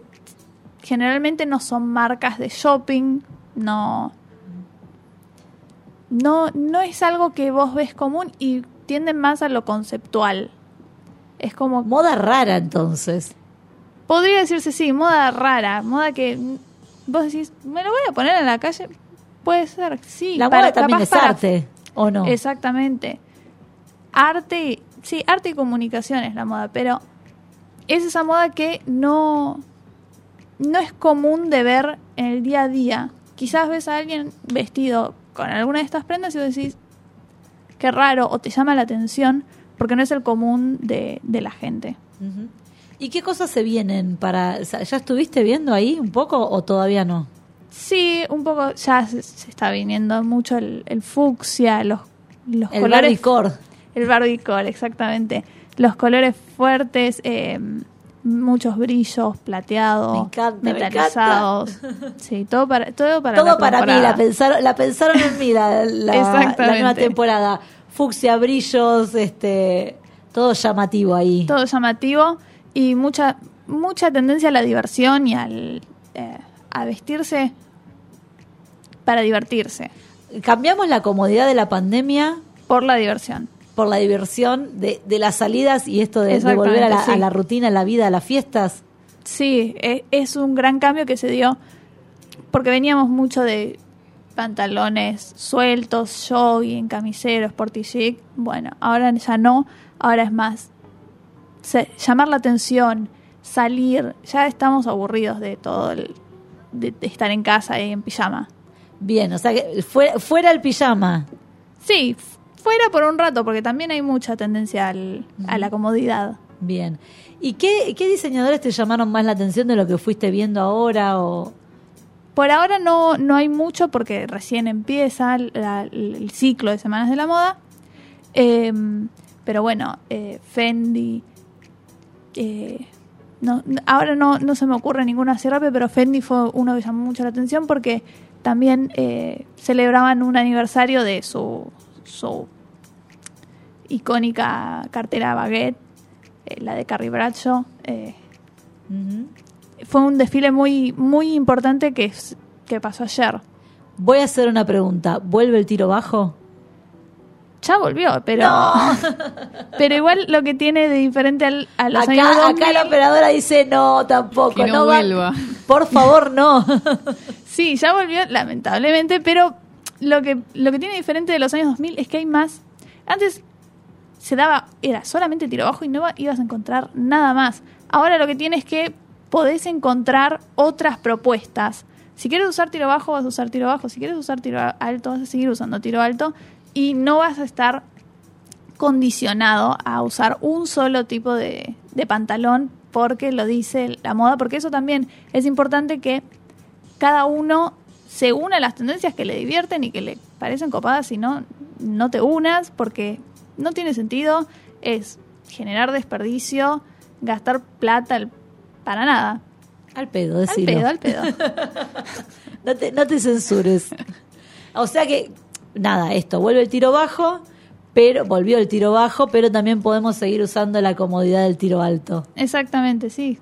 generalmente no son marcas de shopping, no no no es algo que vos ves común y tienden más a lo conceptual. Es como Moda rara entonces. podría decirse sí, moda rara, moda que vos decís, me lo voy a poner en la calle, puede ser, sí, La para- moda también es para- arte, ¿o no? Exactamente. Arte, sí, arte y comunicación es la moda, pero es esa moda que no, no es común de ver en el día a día. Quizás ves a alguien vestido con alguna de estas prendas y vos decís, qué raro, o te llama la atención, porque no es el común de, de la gente. ¿Y qué cosas se vienen para... ¿Ya estuviste viendo ahí un poco o todavía no? Sí, un poco ya se, se está viniendo mucho el, el fucsia, los, los El colores. El Barbiecore, exactamente. Los colores fuertes, eh, muchos brillos, plateados, Me encanta, me metalizados. Sí, todo para, todo para Todo la para mí, la pensaron, la pensaron en mí la, la- nueva temporada. Fucsia, brillos, este, todo llamativo ahí. Todo llamativo y mucha mucha tendencia a la diversión y al eh, a vestirse para divertirse. Cambiamos la comodidad de la pandemia por la diversión. Por la diversión de, de las salidas y esto de, de volver a la, a rutina, a la vida, a las fiestas. Sí, e- es un gran cambio que se dio porque veníamos mucho de pantalones sueltos, jogging, camiseros, sporty chic. Bueno, ahora ya no, ahora es más se- llamar la atención, salir. Ya estamos aburridos de todo, el- de, de estar en casa y en pijama. Bien, o sea que fuera, fuera el pijama. Sí, fuera por un rato porque también hay mucha tendencia al- a la comodidad. Bien. ¿Y qué, qué diseñadores te llamaron más la atención de lo que fuiste viendo ahora? O... Por ahora no, no hay mucho porque recién empieza la- el ciclo de Semanas de la Moda. Eh, pero bueno, eh, Fendi. eh, no, no- ahora no, no se me ocurre ninguna así rápido, pero Fendi fue uno que llamó mucho la atención porque también eh, celebraban un aniversario de su, su icónica cartera baguette, eh, la de Carrie Bradshaw. eh, fue un desfile muy muy importante que, que pasó ayer. Voy a hacer una pregunta. ¿Vuelve el tiro bajo? Ya volvió, pero pero igual lo que tiene de diferente al- a los Acá, años acá 2000 la operadora dice no, tampoco. Que no va- vuelva. Por favor, no. Sí, ya volvió lamentablemente, pero lo que lo que tiene diferente de los años 2000 es que hay más. Antes se daba era solamente tiro bajo y no ibas a encontrar nada más. Ahora lo que tiene es que podés encontrar otras propuestas. Si quieres usar tiro bajo, vas a usar tiro bajo. Si quieres usar tiro alto, vas a seguir usando tiro alto. Y no vas a estar condicionado a usar un solo tipo de, de pantalón porque lo dice la moda. Porque eso también es importante que cada uno se une a las tendencias que le divierten y que le parecen copadas. Si no, no te unas porque no tiene sentido. Es generar desperdicio, gastar plata al- para nada. Al pedo, Al decilo. pedo, al pedo. No te, no te censures. O sea que, nada, esto, vuelve el tiro bajo, pero volvió el tiro bajo, pero también podemos seguir usando la comodidad del tiro alto. Exactamente, sí.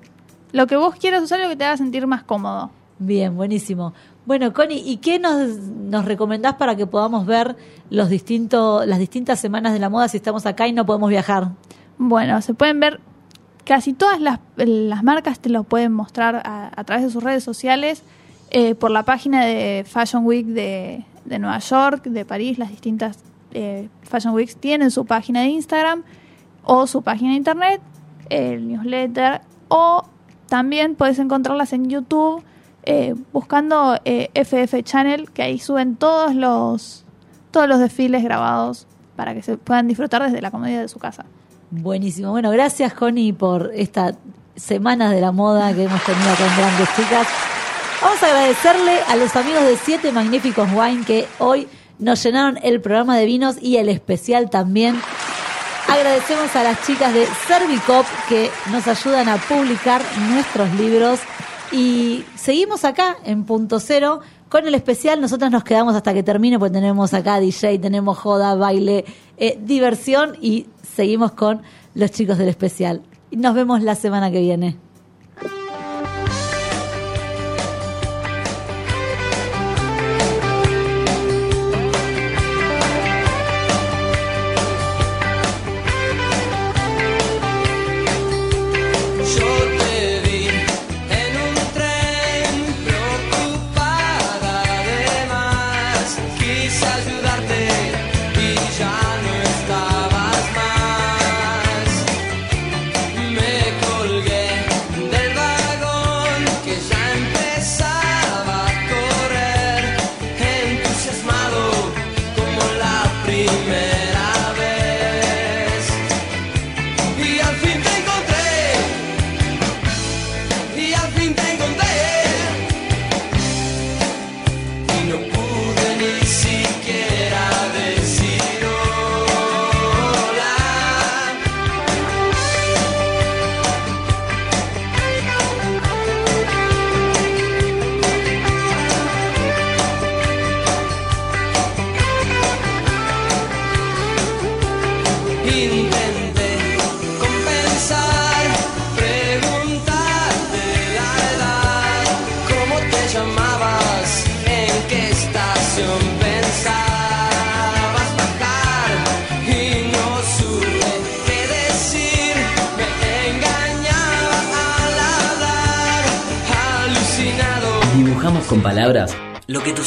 Lo que vos quieras usar, lo que te haga sentir más cómodo. Bien, buenísimo. Bueno, Connie, ¿y qué nos, nos recomendás para que podamos ver los las distintas semanas de la moda si estamos acá y no podemos viajar? Bueno, se pueden ver casi todas las, las marcas te lo pueden mostrar a, a través de sus redes sociales, eh, por la página de Fashion Week de, de Nueva York, de París, las distintas eh, Fashion Weeks tienen su página de Instagram o su página de internet, el newsletter, o también puedes encontrarlas en YouTube eh, buscando eh, FF Channel, que ahí suben todos los, todos los desfiles grabados para que se puedan disfrutar desde la comodidad de su casa. Buenísimo. Bueno, gracias, Connie, por esta semana de la moda que hemos tenido con grandes chicas. Vamos a agradecerle a los amigos de Siete Magníficos Wine que hoy nos llenaron el programa de vinos y el especial también. Agradecemos a las chicas de Servicop que nos ayudan a publicar nuestros libros. Y seguimos acá en Punto Cero con el especial. Nosotros nos quedamos hasta que termine, porque tenemos acá DJ, tenemos joda, baile, eh, diversión y seguimos con los chicos del especial. Nos vemos la semana que viene.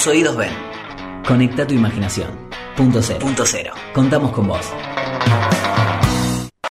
Oídos ven. Conecta tu imaginación. Punto cero. Punto cero. Contamos con vos.